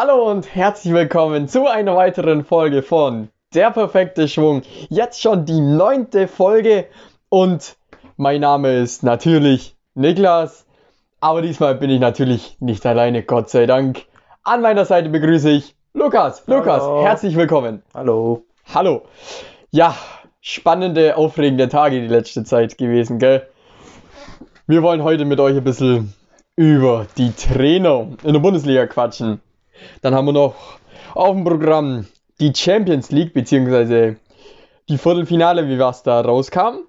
Hallo und herzlich willkommen zu einer weiteren Folge von Der perfekte Schwung. Jetzt schon die neunte Folge und mein Name ist natürlich Niklas. Aber diesmal bin ich natürlich nicht alleine, Gott sei Dank. An meiner Seite begrüße ich Lukas. Lukas, Hallo. herzlich willkommen. Hallo. Hallo. Ja, spannende, aufregende Tage die letzte Zeit gewesen, gell? Wir wollen heute mit euch ein bisschen über die Trainer in der Bundesliga quatschen. Dann haben wir noch auf dem Programm die Champions League, beziehungsweise die Viertelfinale, wie was da rauskam.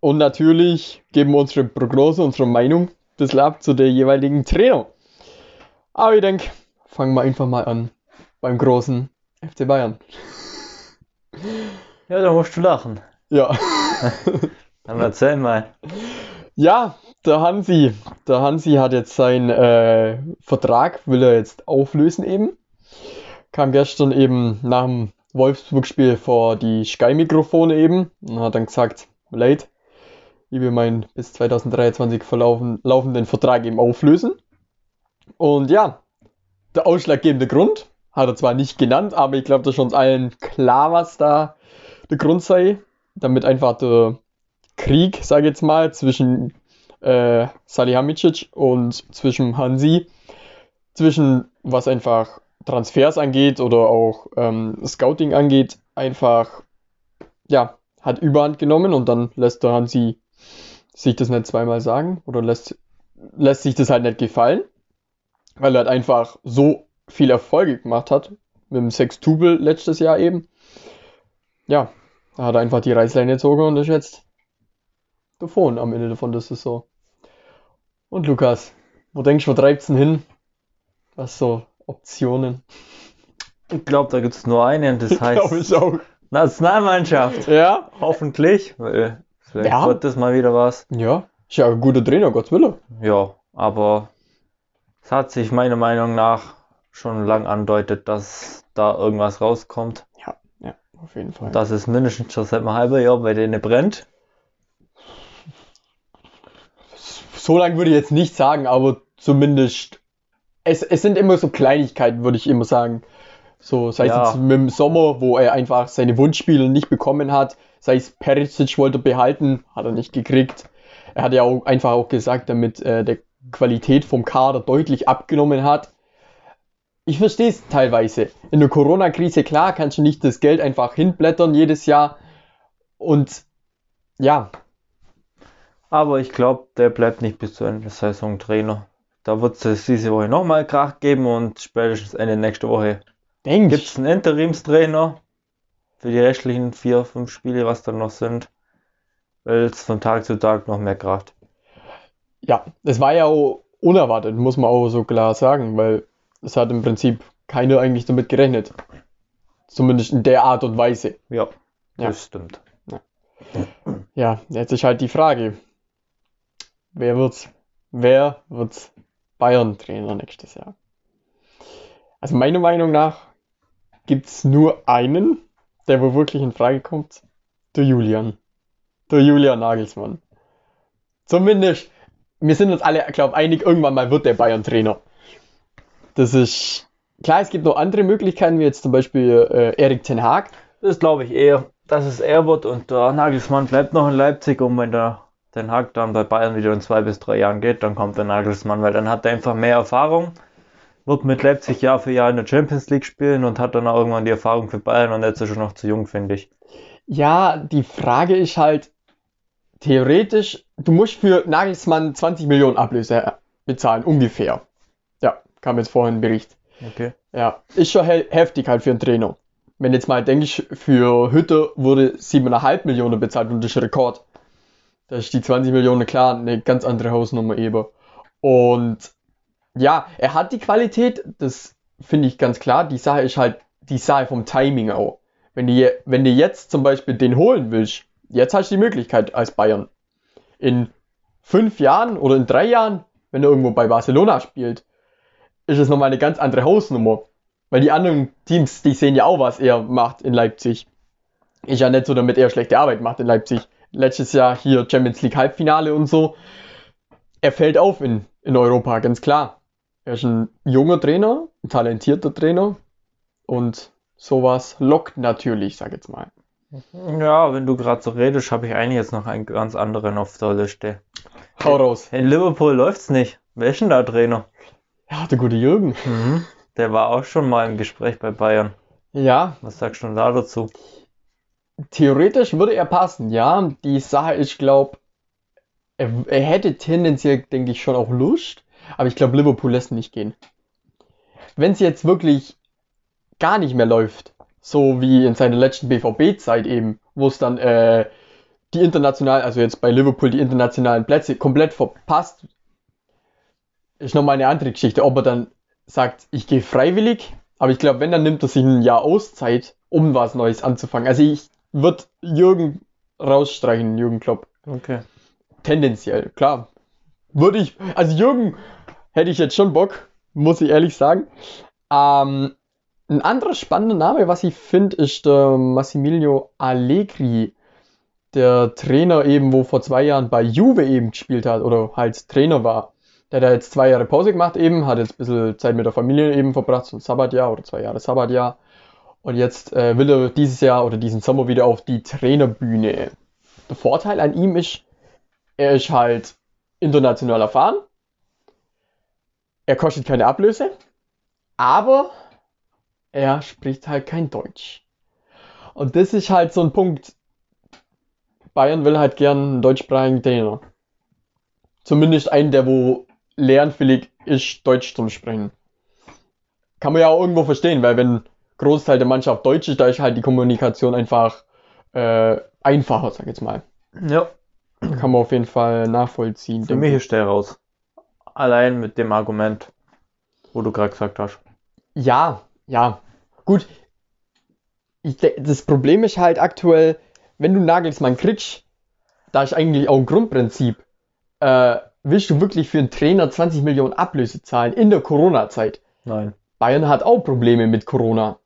Und natürlich geben wir unsere Prognose, unsere Meinung ein bisschen ab zu der jeweiligen Trainer. Aber ich denke, fangen wir einfach mal an beim großen FC Bayern. Ja, da musst du lachen. Ja. Dann erzähl mal. Ja, der Hansi. Der Hansi hat jetzt seinen äh, Vertrag, will er jetzt auflösen eben. Kam gestern eben nach dem Wolfsburg-Spiel vor die Sky-Mikrofone eben und hat dann gesagt, leid, ich will meinen bis 2023 verlaufen, laufenden Vertrag eben auflösen. Und ja, der ausschlaggebende Grund hat er zwar nicht genannt, aber ich glaube, das ist uns allen klar, was da der Grund sei. Damit einfach der Krieg, sage ich jetzt mal, zwischen äh, Salihamidzic und zwischen Hansi, zwischen was einfach Transfers angeht oder auch ähm, Scouting angeht, einfach, ja, hat Überhand genommen und dann lässt der Hansi sich das nicht zweimal sagen oder lässt, lässt sich das halt nicht gefallen, weil er halt einfach so viel Erfolge gemacht hat, mit dem Sextupel letztes Jahr eben. Ja, da hat er einfach die Reißleine gezogen und ist jetzt davon am Ende davon der Saison. Und Lukas, wo denkst du, wo treibt's denn hin? Was so Optionen? Ich glaube, da gibt es nur eine und das Glaube heißt ich auch. Nationalmannschaft. Ja? Hoffentlich. Weil vielleicht Ja. wird das mal wieder was. Ja. Ist ja ein guter Trainer, Gottes Wille. Ja, aber es hat sich meiner Meinung nach schon lang andeutet, dass da irgendwas rauskommt. Ja, ja, auf jeden Fall. Dass es mindestens schon seit einem halben Jahr bei denen brennt. So lange würde ich jetzt nicht sagen, aber zumindest. Es, es sind immer so Kleinigkeiten, würde ich immer sagen. So, sei es Ja. jetzt mit dem Sommer, wo er einfach seine Wunschspiele nicht bekommen hat, sei es Perisic wollte behalten, hat er nicht gekriegt. Er hat ja auch einfach auch gesagt, damit äh, der Qualität vom Kader deutlich abgenommen hat. Ich verstehe es teilweise. In der Corona-Krise, klar, kannst du nicht das Geld einfach hinblättern jedes Jahr. Und ja, Aber ich glaube, der bleibt nicht bis zu Ende der Saison Trainer. Da wird es diese Woche nochmal Krach geben und spätestens Ende nächste Woche Gibt es einen Interimstrainer für die restlichen vier, fünf Spiele, was dann noch sind? Weil es von Tag zu Tag noch mehr kracht. Ja, es war ja auch unerwartet, muss man auch so klar sagen, weil es hat im Prinzip keiner eigentlich damit gerechnet. Zumindest in der Art und Weise. Ja, Ja. das stimmt. Ja, jetzt ist halt die Frage, wer wird's? Wer wird's Bayern-Trainer nächstes Jahr? Also meiner Meinung nach gibt's nur einen, der wo wirklich in Frage kommt. Der Julian. Der Julian Nagelsmann. Zumindest, wir sind uns alle, glaube einig, irgendwann mal wird der Bayern-Trainer. Das ist, klar, es gibt noch andere Möglichkeiten, wie jetzt zum Beispiel äh, Erik Ten Haag. Das glaube ich eher, dass es er wird und der Nagelsmann bleibt noch in Leipzig und wenn der Den Hag dann bei Bayern wieder in zwei bis drei Jahren geht, dann kommt der Nagelsmann, weil dann hat er einfach mehr Erfahrung, wird mit Leipzig Jahr für Jahr in der Champions League spielen und hat dann auch irgendwann die Erfahrung für Bayern und jetzt ist er noch zu jung, finde ich. Ja, die Frage ist halt, theoretisch, du musst für Nagelsmann 20 Millionen Ablöse bezahlen, ungefähr. Ja, kam jetzt vorhin ein Bericht. Okay. Ja, ist schon he heftig halt für einen Trainer. Wenn jetzt mal denkst, für Hütte wurde 7,5 Millionen bezahlt und das ist Rekord. Da ist die 20 Millionen klar eine ganz andere Hausnummer eben. Und ja, er hat die Qualität, das finde ich ganz klar. Die Sache ist halt die Sache vom Timing auch. Wenn du, wenn du jetzt zum Beispiel den holen willst, jetzt hast du die Möglichkeit als Bayern. In fünf Jahren oder in drei Jahren, wenn er irgendwo bei Barcelona spielt, ist es nochmal eine ganz andere Hausnummer. Weil die anderen Teams, die sehen ja auch, was er macht in Leipzig. Ist ja nicht so, damit er schlechte Arbeit macht in Leipzig. Letztes Jahr hier Champions League Halbfinale und so. Er fällt auf in, in Europa, ganz klar. Er ist ein junger Trainer, ein talentierter Trainer und sowas lockt natürlich, sag jetzt mal. Ja, wenn du gerade so redest, habe ich eigentlich jetzt noch einen ganz anderen auf der Liste. Hau raus. In Liverpool läuft's nicht. Wer ist denn da Trainer? Ja, der gute Jürgen. Mhm. Der war auch schon mal im Gespräch bei Bayern. Ja, Was sagst du denn da dazu? Theoretisch würde er passen, ja. Die Sache ich glaube, er, er hätte tendenziell, denke ich, schon auch Lust, aber ich glaube, Liverpool lässt ihn nicht gehen. Wenn es jetzt wirklich gar nicht mehr läuft, so wie in seiner letzten BVB-Zeit eben, wo es dann äh, die internationalen, also jetzt bei Liverpool die internationalen Plätze komplett verpasst, ist nochmal eine andere Geschichte, ob er dann sagt, ich gehe freiwillig, aber ich glaube, wenn, dann nimmt er sich ein Jahr Auszeit, um was Neues anzufangen. Also ich würde Jürgen rausstreichen, Jürgen Klopp. Okay. Tendenziell, klar. Würde ich, also Jürgen hätte ich jetzt schon Bock, muss ich ehrlich sagen. Ähm, ein anderer spannender Name, was ich finde, ist der Massimilio Allegri. Der Trainer eben, wo vor zwei Jahren bei Juve eben gespielt hat oder halt Trainer war. Der hat jetzt zwei Jahre Pause gemacht eben, hat jetzt ein bisschen Zeit mit der Familie eben verbracht, so ein Sabbatjahr oder zwei Jahre Sabbatjahr. Und jetzt äh, will er dieses Jahr oder diesen Sommer wieder auf die Trainerbühne. Der Vorteil an ihm ist, er ist halt international erfahren. Er kostet keine Ablöse. Aber er spricht halt kein Deutsch. Und das ist halt so ein Punkt. Bayern will halt gern einen deutschsprachigen Trainer. Zumindest einen, der wo lernwillig ist, Deutsch zu sprechen. Kann man ja auch irgendwo verstehen, weil wenn Großteil der Mannschaft Deutsch ist, da ist halt die Kommunikation einfach äh, einfacher, sag ich jetzt mal. Ja, Kann man auf jeden Fall nachvollziehen. für mich ich. ist der raus. Allein mit dem Argument, wo du gerade gesagt hast. Ja, ja. Gut. Ich, das Problem ist halt aktuell, wenn du Nagelsmann kriegst, da ist eigentlich auch ein Grundprinzip. Äh, willst du wirklich für einen Trainer 20 Millionen Ablöse zahlen in der Corona-Zeit? Nein. Bayern hat auch Probleme mit Corona.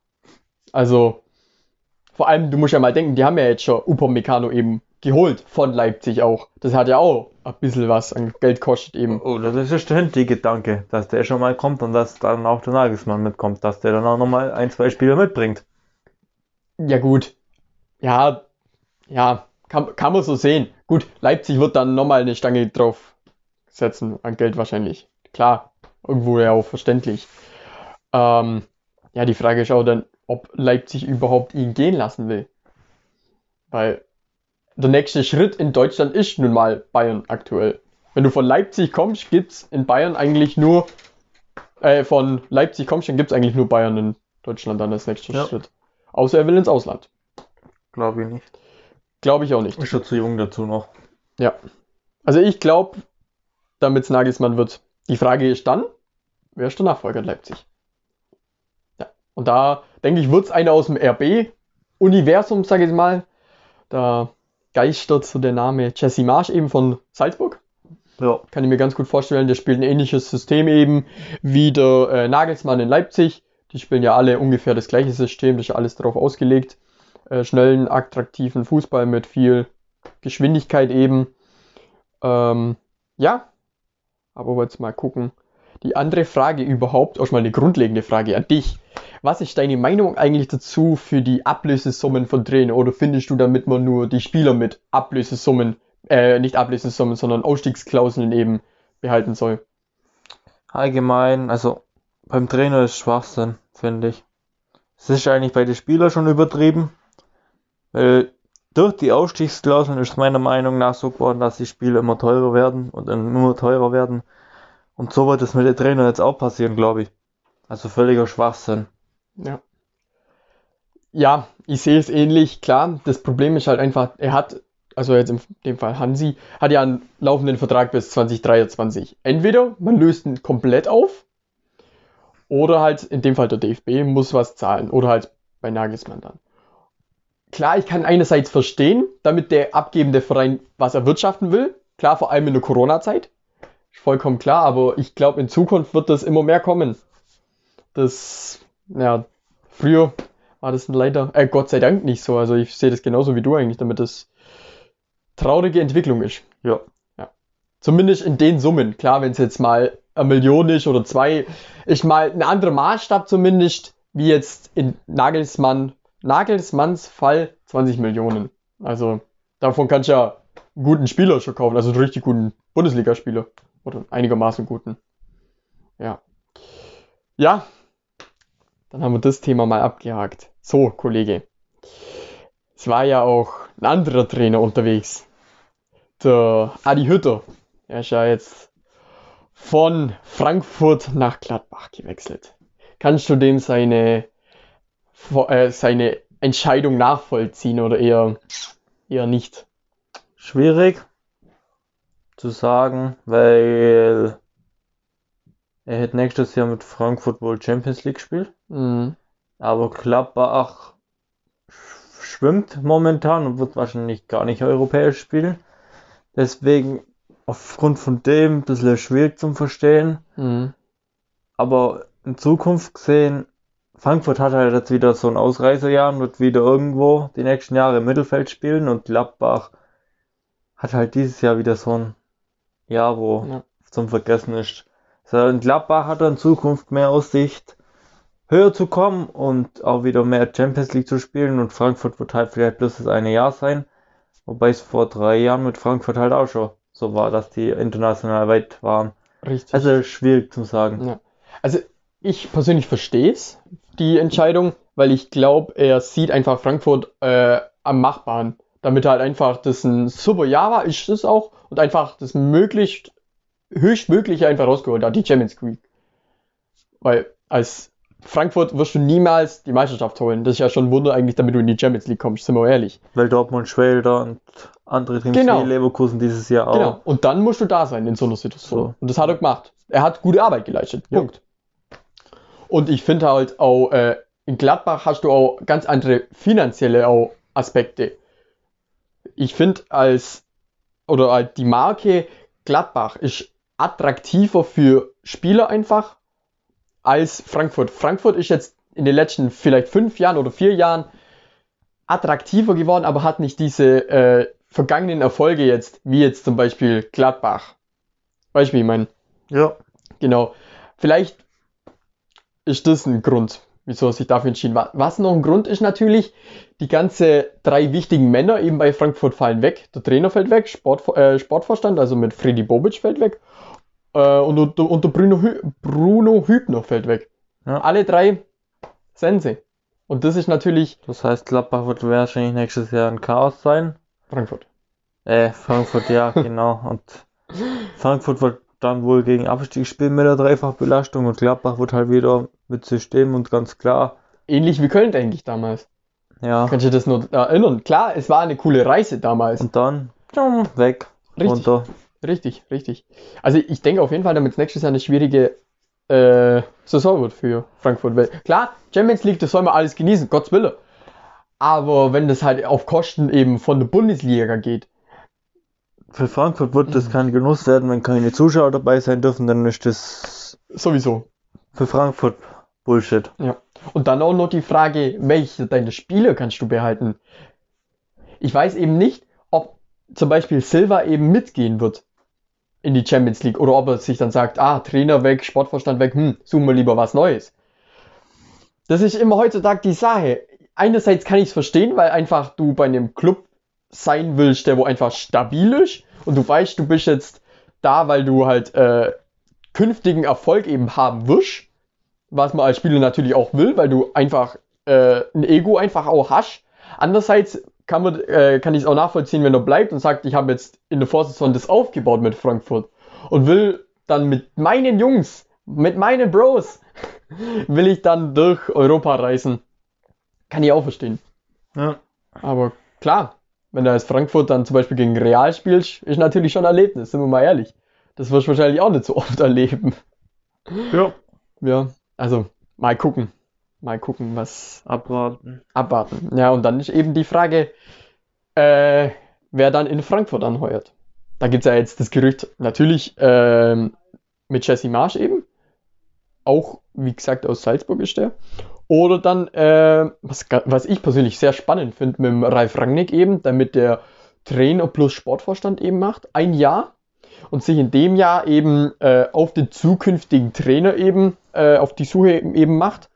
Also, vor allem, du musst ja mal denken, die haben ja jetzt schon Upamecano eben geholt von Leipzig auch. Das hat ja auch ein bisschen was an Geld kostet eben. Oh, das ist der Gedanke, dass der schon mal kommt und dass dann auch der Nagelsmann mitkommt, dass der dann auch nochmal ein, zwei Spieler mitbringt. Ja, gut. Ja, ja, kann, kann man so sehen. Gut, Leipzig wird dann nochmal eine Stange drauf setzen, an Geld wahrscheinlich. Klar, irgendwo ja auch verständlich. Ähm, ja, die Frage ist auch dann, ob Leipzig überhaupt ihn gehen lassen will. Weil der nächste Schritt in Deutschland ist nun mal Bayern aktuell. Wenn du von Leipzig kommst, gibt's in Bayern eigentlich nur, äh, von Leipzig kommst, dann gibt's eigentlich nur Bayern in Deutschland dann als nächster Ja. Schritt. Außer er will ins Ausland. Glaube ich nicht. Glaube ich auch nicht. Ist schon zu jung dazu noch. Ja. Also ich glaube, damit es Nagelsmann wird. Die Frage ist dann, wer ist der Nachfolger in Leipzig? Und da denke ich, wird es einer aus dem RB-Universum, sage ich mal. Da geistert so der Name Jesse Marsch eben von Salzburg. Ja. Kann ich mir ganz gut vorstellen. Der spielt ein ähnliches System eben wie der äh, Nagelsmann in Leipzig. Die spielen ja alle ungefähr das gleiche System. Das ist ja alles darauf ausgelegt. Äh, schnellen, attraktiven Fußball mit viel Geschwindigkeit eben. Ähm, ja, aber jetzt mal gucken. Die andere Frage überhaupt, auch mal eine grundlegende Frage an dich. Was ist deine Meinung eigentlich dazu für die Ablösesummen von Trainern? Oder findest du, damit man nur die Spieler mit Ablösesummen, äh, nicht Ablösesummen, sondern Ausstiegsklauseln eben behalten soll? Allgemein, also beim Trainer ist Schwachsinn, finde ich. Es ist eigentlich bei den Spielern schon übertrieben, weil durch die Ausstiegsklauseln ist meiner Meinung nach so geworden, dass die Spiele immer teurer werden und nur teurer werden. Und so wird es mit den Trainern jetzt auch passieren, glaube ich. Also völliger Schwachsinn. Ja. Ja, ich sehe es ähnlich. Klar, das Problem ist halt einfach, er hat, also jetzt in dem Fall Hansi, hat ja einen laufenden Vertrag bis 2023. Entweder man löst ihn komplett auf, oder halt in dem Fall der DFB muss was zahlen, oder halt bei Nagelsmann dann. Klar, ich kann einerseits verstehen, damit der abgebende Verein was erwirtschaften will. Klar, vor allem in der Corona-Zeit. Vollkommen klar, aber ich glaube, in Zukunft wird das immer mehr kommen. Das, ja, früher war das leider, äh, Gott sei Dank nicht so. Also ich sehe das genauso wie du eigentlich, damit das traurige Entwicklung ist. Ja. Ja. Zumindest in den Summen. Klar, wenn es jetzt mal eine Million ist oder zwei, ist mal ein anderer Maßstab zumindest, wie jetzt in Nagelsmann, Nagelsmanns Fall 20 Millionen. Also davon kannst du ja einen guten Spieler schon kaufen, also einen richtig guten Bundesligaspieler. Oder einigermaßen guten. Ja. Ja, dann haben wir das Thema mal abgehakt. So, Kollege. Es war ja auch ein anderer Trainer unterwegs. Der Adi Hütter. Er ist ja jetzt von Frankfurt nach Gladbach gewechselt. Kannst du dem seine, äh, seine Entscheidung nachvollziehen oder eher, eher nicht? Schwierig zu sagen, weil er hätte nächstes Jahr mit Frankfurt wohl Champions League gespielt. Mhm. Aber Gladbach schwimmt momentan und wird wahrscheinlich gar nicht europäisch spielen. Deswegen aufgrund von dem ein bisschen schwierig zum Verstehen. Mhm. Aber in Zukunft gesehen, Frankfurt hat halt jetzt wieder so ein Ausreißerjahr und wird wieder irgendwo die nächsten Jahre im Mittelfeld spielen und Gladbach hat halt dieses Jahr wieder so ein Jahr, wo Ja. zum Vergessen ist. So, in Gladbach hat er in Zukunft mehr Aussicht, höher zu kommen und auch wieder mehr Champions League zu spielen und Frankfurt wird halt vielleicht bloß das eine Jahr sein. Wobei es vor drei Jahren mit Frankfurt halt auch schon so war, dass die international weit waren. Richtig. Also schwierig zu sagen. Ja. Also ich persönlich verstehe es, die Entscheidung, weil ich glaube, er sieht einfach Frankfurt äh, am Machbaren. Damit halt einfach das ein super Jahr war, ist es auch, und einfach das möglichst, höchstmögliche einfach rausgeholt hat, die Champions League. Weil als Frankfurt wirst du niemals die Meisterschaft holen. Das ist ja schon ein Wunder eigentlich, damit du in die Champions League kommst, sind wir ehrlich. Weil Dortmund schwelt da und andere Teams Genau. wie Leverkusen dieses Jahr auch. Genau. Und dann musst du da sein in so einer Situation. So. Und das hat er gemacht. Er hat gute Arbeit geleistet. Ja. Punkt. Und ich finde halt auch, äh, in Gladbach hast du auch ganz andere finanzielle auch Aspekte. Ich finde als, oder halt die Marke Gladbach ist attraktiver für Spieler einfach als Frankfurt. Frankfurt ist jetzt in den letzten vielleicht fünf Jahren oder vier Jahren attraktiver geworden, aber hat nicht diese äh, vergangenen Erfolge jetzt, wie jetzt zum Beispiel Gladbach. Weißt du, wie ich meine? Ja. Genau. Vielleicht ist das ein Grund, wieso er sich dafür entschieden hat. Was noch ein Grund ist natürlich, die ganze drei wichtigen Männer eben bei Frankfurt fallen weg. Der Trainer fällt weg, Sport, äh, Sportvorstand, also mit Freddy Bobic fällt weg. Äh, und, und, und der Bruno, Hü Bruno Hübner fällt weg. Ja. Alle drei Sense. Und das ist natürlich Das heißt, Gladbach wird wahrscheinlich nächstes Jahr ein Chaos sein. Frankfurt. Äh, Frankfurt, ja, genau. Und Frankfurt wird dann wohl gegen Abstieg spielen mit der Dreifachbelastung und Gladbach wird halt wieder mit System und ganz klar. Ähnlich wie Köln eigentlich damals. Ja. Kannst du das nur erinnern? Klar, es war eine coole Reise damals. Und dann weg. Richtig. Runter. Richtig, richtig. Also ich denke auf jeden Fall, damit es nächstes Jahr eine schwierige äh, Saison wird für Frankfurt. Weil klar, Champions League, das soll man alles genießen, Gottes Wille. Aber wenn das halt auf Kosten eben von der Bundesliga geht, Für Frankfurt wird das kein Genuss werden, wenn keine Zuschauer dabei sein dürfen, dann ist das sowieso. für Frankfurt Bullshit. Ja. Und dann auch noch die Frage, welche deine Spiele kannst du behalten? Ich weiß eben nicht, ob zum Beispiel Silva eben mitgehen wird in die Champions League oder ob er sich dann sagt, ah, Trainer weg, Sportvorstand weg, hm, suchen wir lieber was Neues. Das ist immer heutzutage die Sache. Einerseits kann ich es verstehen, weil einfach du bei einem Club sein willst, der wo einfach stabil ist und du weißt, du bist jetzt da, weil du halt äh, künftigen Erfolg eben haben wirst was man als Spieler natürlich auch will, weil du einfach äh, ein Ego einfach auch hast. Andererseits kann, man, äh, kann ich es auch nachvollziehen, wenn er bleibt und sagt, ich habe jetzt in der Vorsaison das aufgebaut mit Frankfurt und will dann mit meinen Jungs, mit meinen Bros, will ich dann durch Europa reisen. Kann ich auch verstehen. Ja. Aber klar, wenn du als Frankfurt dann zum Beispiel gegen Real spielst, ist natürlich schon ein Erlebnis, sind wir mal ehrlich. Das wirst du wahrscheinlich auch nicht so oft erleben. Ja. Ja, also mal gucken. Mal gucken, was Abwarten. abwarten. Ja, und dann ist eben die Frage, äh, wer dann in Frankfurt anheuert. Da gibt es ja jetzt das Gerücht, natürlich ähm, mit Jesse Marsch eben. Auch, wie gesagt, aus Salzburg ist der. Oder dann, äh, was, was ich persönlich sehr spannend finde, mit dem Ralf Rangnick eben, damit der Trainer plus Sportvorstand eben macht. Ein Jahr. und sich in dem Jahr eben äh, auf den zukünftigen Trainer eben äh, auf die Suche eben macht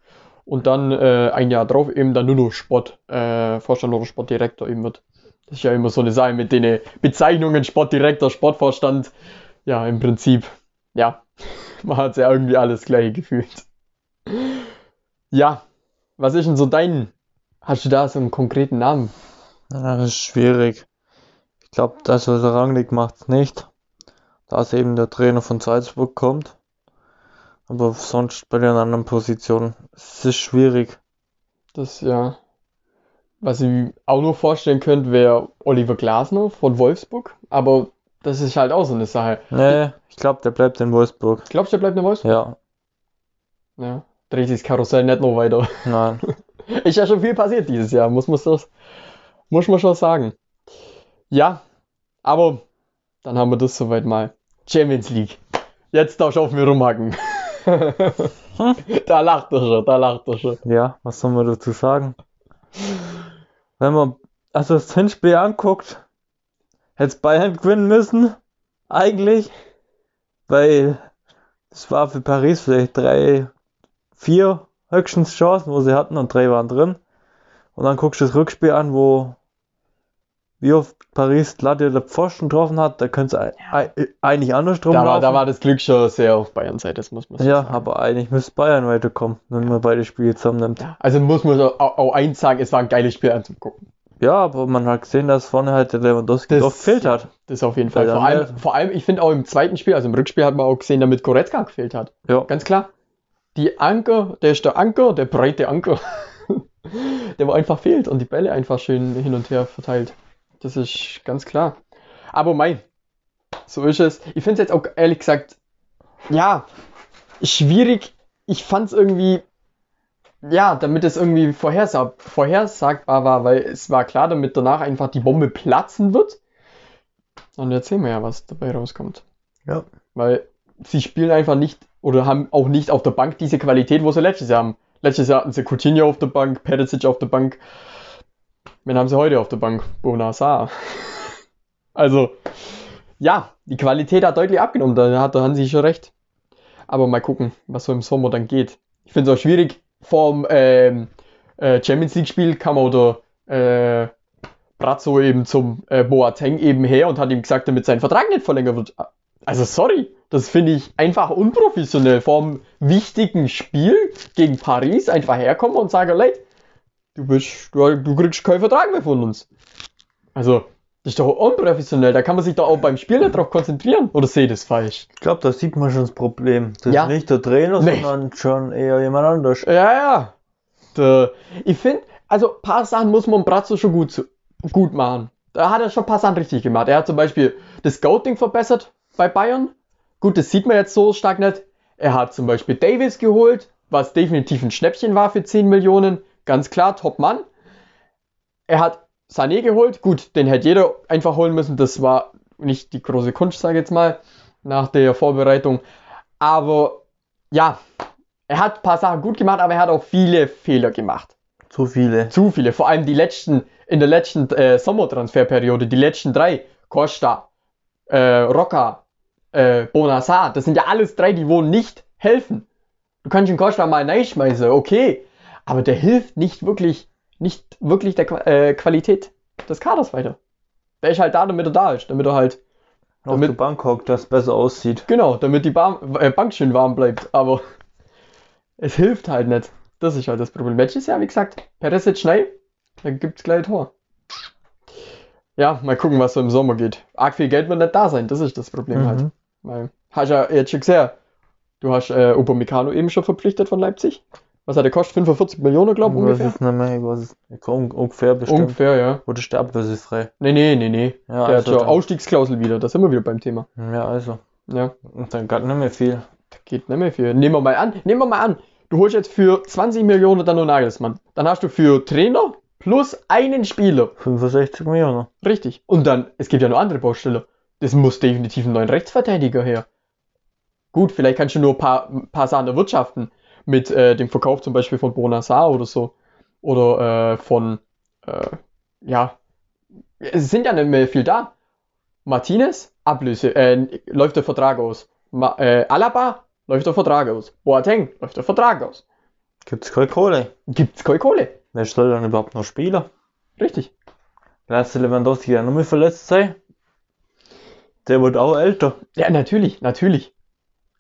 und dann äh, ein Jahr drauf eben dann nur noch Sport, äh, oder Sportdirektor eben wird. Das ist ja immer so eine Sache mit den Bezeichnungen Sportdirektor, Sportvorstand. Ja, im Prinzip, ja, man hat ja irgendwie alles gleich gefühlt. Ja, was ist denn so dein, hast du da so einen konkreten Namen? Ja, das ist schwierig. Ich glaube, das, was er Rangnick macht, nicht. Da es eben der Trainer von Salzburg kommt. Aber sonst bei den anderen Positionen, es ist schwierig. Das ja. Was ich auch nur vorstellen könnte, wäre Oliver Glasner von Wolfsburg. Aber das ist halt auch so eine Sache. Nee, ich glaube, der bleibt in Wolfsburg. Glaubst du, der bleibt in Wolfsburg? Ja, Ja. Dreht sich das Karussell nicht noch weiter. nein. Ist ja schon viel passiert dieses Jahr, muss man, das, muss man schon sagen. Ja, aber dann haben wir das soweit mal. Champions League. Jetzt darfst du auf mir rumhacken. da lacht er schon, da lacht er schon. Ja, was soll man dazu sagen? Wenn man also das Hinspiel anguckt, hätte Bayern gewinnen müssen, eigentlich, weil es war für Paris vielleicht drei, vier höchstens Chancen, wo sie hatten und drei waren drin. Und dann guckst du das Rückspiel an, wo wie oft Paris Latte der Pfosten getroffen hat, da könnte es ei- ei- eigentlich andersrum Da war, laufen. da war das Glück schon sehr auf Bayern Seite, das muss man so ja, sagen. aber eigentlich müsste Bayern weiterkommen, wenn man beide Spiele zusammennimmt. Also muss man auch, auch eins sagen, es war ein geiles Spiel anzugucken. Ja, aber man hat gesehen, dass vorne halt der Lewandowski Das- doch gefehlt hat. Das auf jeden Fall. Vor allem, vor allem, ich finde auch im zweiten Spiel, also im Rückspiel hat man auch gesehen, damit Goretzka gefehlt hat. Ja. Ganz klar. Die Anker, der ist der Anker, der breite Anker, der wo einfach fehlt und die Bälle einfach schön hin und her verteilt. Das ist ganz klar. Aber mein, so ist es. Ich finde es jetzt auch ehrlich gesagt, ja, schwierig. Ich fand es irgendwie, ja, damit es irgendwie vorhersag vorhersagbar war, weil es war klar, damit danach einfach die Bombe platzen wird. Und jetzt sehen wir ja, was dabei rauskommt. Ja. Weil sie spielen einfach nicht oder haben auch nicht auf der Bank diese Qualität, wo sie letztes Jahr haben. Letztes Jahr hatten sie Coutinho auf der Bank, Perisic auf der Bank. Wen haben sie heute auf der Bank? Bonassar. Also, ja, die Qualität hat deutlich abgenommen, da hat der Hansi schon recht. Aber mal gucken, was so im Sommer dann geht. Ich finde es auch schwierig, vorm ähm, äh, Champions League-Spiel kam auch der äh, Brazzo eben zum äh, Boateng eben her und hat ihm gesagt, damit sein Vertrag nicht verlängert wird. Also sorry, das finde ich einfach unprofessionell. Vorm wichtigen Spiel gegen Paris einfach herkommen und sagen, Leute, du, bist, du, du kriegst keinen Vertrag mehr von uns. Also, das ist doch unprofessionell. Da kann man sich doch auch beim Spiel nicht drauf konzentrieren. Oder sehe ich das falsch? Ich glaube, da sieht man schon das Problem. Das Ja. ist nicht der Trainer, Nee. sondern schon eher jemand anders. Ja, ja. Der, ich finde, also ein paar Sachen muss man Brazzo schon gut, gut machen. Da hat er schon ein paar Sachen richtig gemacht. Er hat zum Beispiel das Scouting verbessert bei Bayern. Gut, das sieht man jetzt so stark nicht. Er hat zum Beispiel Davis geholt, was definitiv ein Schnäppchen war für 10 Millionen. Ganz klar, Top-Mann. Er hat Sané geholt. Gut, den hätte jeder einfach holen müssen. Das war nicht die große Kunst, sage ich jetzt mal, nach der Vorbereitung. Aber ja, er hat ein paar Sachen gut gemacht, aber er hat auch viele Fehler gemacht. Zu viele. Zu viele. Vor allem die letzten, in der letzten äh, Sommertransferperiode, die letzten drei. Costa, äh, Rocca, äh, Bonassar. Das sind ja alles drei, die wohl nicht helfen. Du kannst den Costa mal reinschmeißen, okay. Aber der hilft nicht wirklich, nicht wirklich der äh, Qualität des Kaders weiter. Der ist halt da, damit er da ist. Damit er halt Auf Damit- der Bank hockt, das besser aussieht. Genau, damit die Bar äh, Bank schön warm bleibt. Aber es hilft halt nicht. Das ist halt das Problem. Letztes Jahr, wie gesagt, Peresic schnell, dann gibt's gleich ein Tor. Ja, mal gucken, was so im Sommer geht. Arg viel Geld wird nicht da sein, das ist das Problem halt. Weil, hast ja jetzt schon gesehen, du hast äh, Upamecano eben schon verpflichtet von Leipzig. Was hat der kostet? 45 Millionen, glaube ich, Ich weiß ungefähr? nicht mehr, ich weiß es nicht. Un ungefähr bestimmt. Ungefähr, ja. Oder ist der ablösefrei? Nee, nee, nee, nee. Ja, der also hat schon dann- Ausstiegsklausel wieder, da sind wir wieder beim Thema. Ja, also. Ja. Und dann geht nicht mehr viel. Geht nicht mehr viel. Nehmen wir mal an, nehmen wir mal an, du holst jetzt für 20 Millionen dann nur Nagelsmann. Dann hast du für Trainer plus einen Spieler. 65 Millionen. Richtig. Und dann, es gibt ja noch andere Baustelle. Das muss definitiv einen neuen Rechtsverteidiger her. Gut, vielleicht kannst du nur ein paar, ein paar Sachen erwirtschaften. Mit äh, dem Verkauf zum Beispiel von Bonassar oder so. Oder äh, von, äh, ja, es sind ja nicht mehr viel da. Martinez, Ablöse, äh, läuft der Vertrag aus. Ma äh, Alaba, läuft der Vertrag aus. Boateng, läuft der Vertrag aus. Gibt's keine Kohle. Gibt's keine Kohle. Wer soll dann überhaupt noch spielen? Richtig. Lass Lewandowski ja noch mal verletzt sein. Der wird auch älter. Ja, natürlich, natürlich.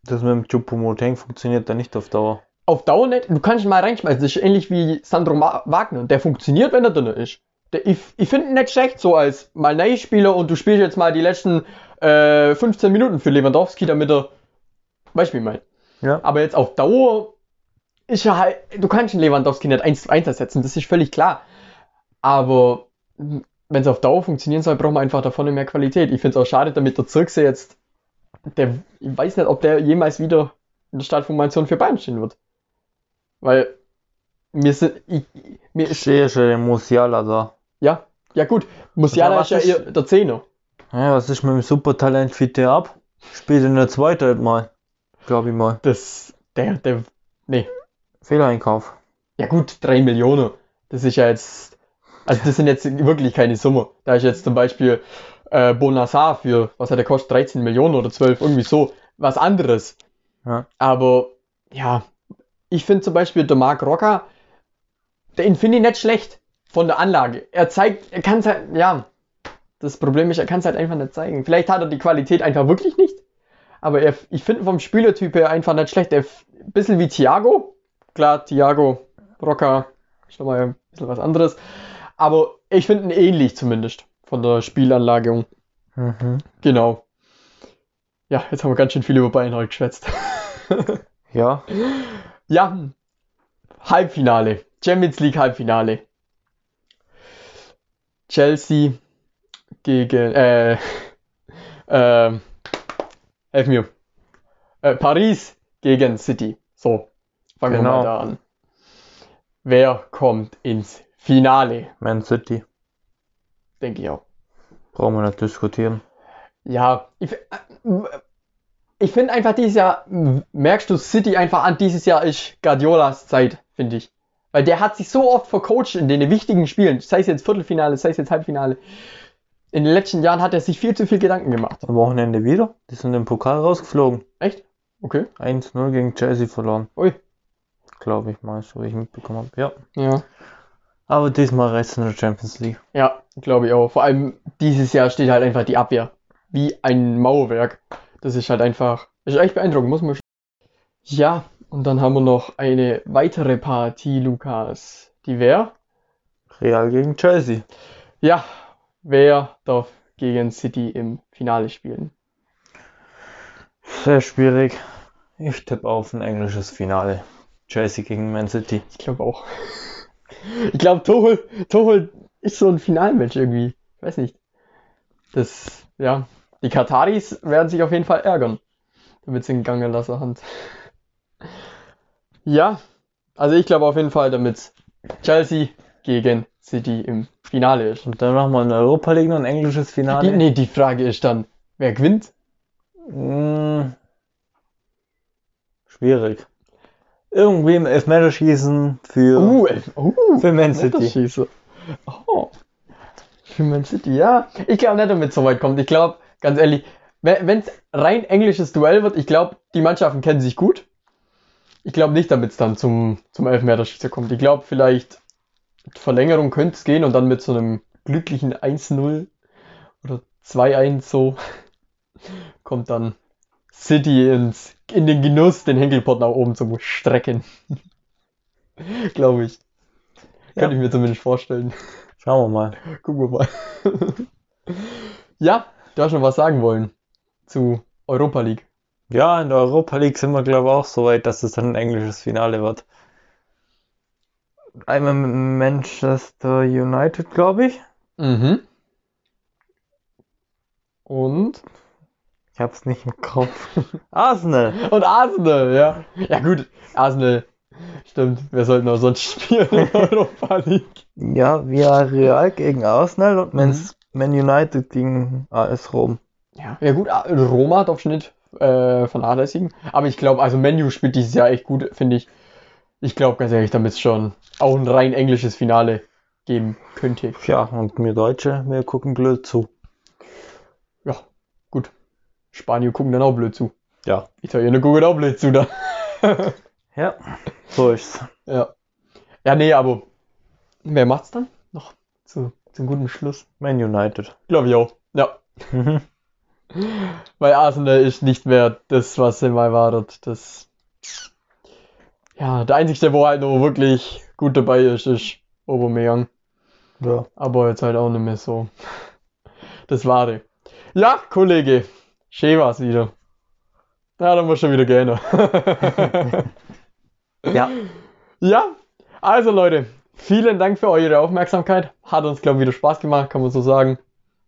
Das mit dem Choupo-Moting funktioniert dann nicht auf Dauer. Auf Dauer nicht. Du kannst ihn mal reinschmeißen. Das ist ähnlich wie Sandro Ma Wagner. Der funktioniert, wenn er drin ist. Der, ich ich finde ihn nicht schlecht, so als mal Neuspieler und du spielst jetzt mal die letzten äh, 15 Minuten für Lewandowski, damit er. Weißt du, wie ich meine? Ja. Aber jetzt auf Dauer ist ja halt. Du kannst den Lewandowski nicht 1 zu 1 ersetzen, das ist völlig klar. Aber wenn es auf Dauer funktionieren soll, braucht man einfach da vorne mehr Qualität. Ich finde es auch schade, damit der Zirkse jetzt. Der, ich weiß nicht, ob der jemals wieder in der Startformation für Bayern stehen wird. Weil mir sind. Ich, mir Ich ist, den Musiala da. ja, ja gut. Musiala ist ja eher der Zehner. Ja, was ist mit dem Supertalent Fitte ab? Spielt in der zweiten mal. Glaube ich mal. Das. Der, der. Nee. Fehleinkauf. Ja gut, 3 Millionen. Das ist ja jetzt. Also das sind jetzt wirklich keine Summe. Da ist jetzt zum Beispiel äh, Bonassar für, was hat der kostet, 13 Millionen oder 12, irgendwie so. Was anderes. Ja. Aber ja, ich finde zum Beispiel der Marc Rocker, den finde ich nicht schlecht von der Anlage. Er zeigt, er kann es halt, ja, das Problem ist, er kann es halt einfach nicht zeigen. Vielleicht hat er die Qualität einfach wirklich nicht. Aber er, ich finde vom Spielertyp her einfach nicht schlecht. Er ein bisschen wie Thiago. Klar, Thiago, Rocker, ist nochmal ein bisschen was anderes. Aber ich finde ihn ähnlich zumindest von der Spielanlage. Mhm. Genau. Ja, jetzt haben wir ganz schön viel über Bayern heute geschwätzt. Ja. Ja, Halbfinale. Champions League Halbfinale. Chelsea gegen, äh, äh, helf mir. Äh, Paris gegen City. So, fangen wir Genau. mal da an. Wer kommt ins Finale? Man City. Denke ich auch. Brauchen wir nicht diskutieren. Ja, ich, äh, ich finde einfach dieses Jahr, merkst du City einfach an, dieses Jahr ist Guardiolas Zeit, finde ich. Weil der hat sich so oft vercoacht in den wichtigen Spielen, sei es jetzt Viertelfinale, sei es jetzt Halbfinale. In den letzten Jahren hat er sich viel zu viel Gedanken gemacht. Am Wochenende wieder. Die sind im Pokal rausgeflogen. Echt? Okay. 1-0 gegen Chelsea verloren. Ui. Glaube ich mal, so wie ich mitbekommen habe. Ja. Ja. Aber diesmal reicht es in der Champions League. Ja, glaube ich auch. Vor allem dieses Jahr steht halt einfach die Abwehr. Wie ein Mauerwerk. Das ist halt einfach, ist echt beeindruckend, muss man. Ja, und dann haben wir noch eine weitere Partie, Lukas. Die wer? Real gegen Chelsea. Ja, wer darf gegen City im Finale spielen? Sehr schwierig. Ich tippe auf ein englisches Finale. Chelsea gegen Man City. Ich glaube auch. Ich glaube, Tuchel, Tuchel ist so ein Finalmensch irgendwie. Ich weiß nicht. Das, ja. Die Kataris werden sich auf jeden Fall ärgern, damit sie einen Gang lassen haben. Ja, also ich glaube auf jeden Fall, damit Chelsea gegen City im Finale ist. Und dann machen wir in Europa League noch ein englisches Die, Finale. nee, die Frage ist dann, wer gewinnt? Hm, schwierig. Irgendwie im Elfmeterschießen für, Uh, elf, uh, für Man City. Oh. Für Man City, ja. Ich glaube nicht, damit es so weit kommt. Ich glaube, ganz ehrlich, wenn es rein englisches Duell wird, ich glaube, die Mannschaften kennen sich gut. Ich glaube nicht, damit es dann zum, zum Elfmeterschießer kommt. Ich glaube, vielleicht Verlängerung könnte es gehen und dann mit so einem glücklichen 1-0 oder 2-1 so kommt dann City ins, in den Genuss, den Henkelpott nach oben zu strecken. glaube ich. Ja. Könnte ich mir zumindest vorstellen. Schauen wir mal. Gucken wir mal. ja, du hast schon was sagen wollen zu Europa League. Ja, in der Europa League sind wir, glaube ich, auch so weit, dass es dann ein englisches Finale wird. Einmal mit Manchester United, glaube ich. Mhm. Und? Ich habe es nicht im Kopf. Arsenal. Und Arsenal, ja. Ja gut, Arsenal. Stimmt, wir sollten auch sonst spielen in Europa League. Ja, Villarreal gegen Arsenal und Man, Mhm. Man United gegen AS Rom. Ja, ja gut, Roma darf schon nicht äh, vernachlässigen. Aber ich glaube, also Menu spielt dieses Jahr echt gut, finde ich. Ich glaube ganz ehrlich, damit es schon auch ein rein englisches Finale geben könnte. Ja, und wir Deutsche, wir gucken blöd zu. Spanier gucken dann auch blöd zu. Ja. Italiener gucken auch blöd zu da. Ja, so ist's. Ja. Ja, nee, aber wer macht's dann? Noch zu, zum guten Schluss. Man United. Glaube ich auch. Ja. Mhm. Weil Arsenal ist nicht mehr das, was sie mal war. Das. Ja, der einzige, wo halt noch wirklich gut dabei ist, ist Aubameyang. ja. Aber jetzt halt auch nicht mehr so. Das Wahre. Ja, Kollege. Schön war's wieder. Ja, dann muss schon wieder gerne. Ja, ja, also Leute, vielen Dank für eure Aufmerksamkeit. Hat uns, glaube ich, wieder Spaß gemacht, kann man so sagen.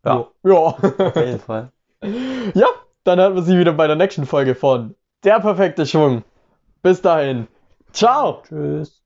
Ja. Ja. auf jeden Fall. Ja, dann hören wir sie wieder bei der nächsten Folge von Der perfekte Schwung. Bis dahin. Ciao. Tschüss.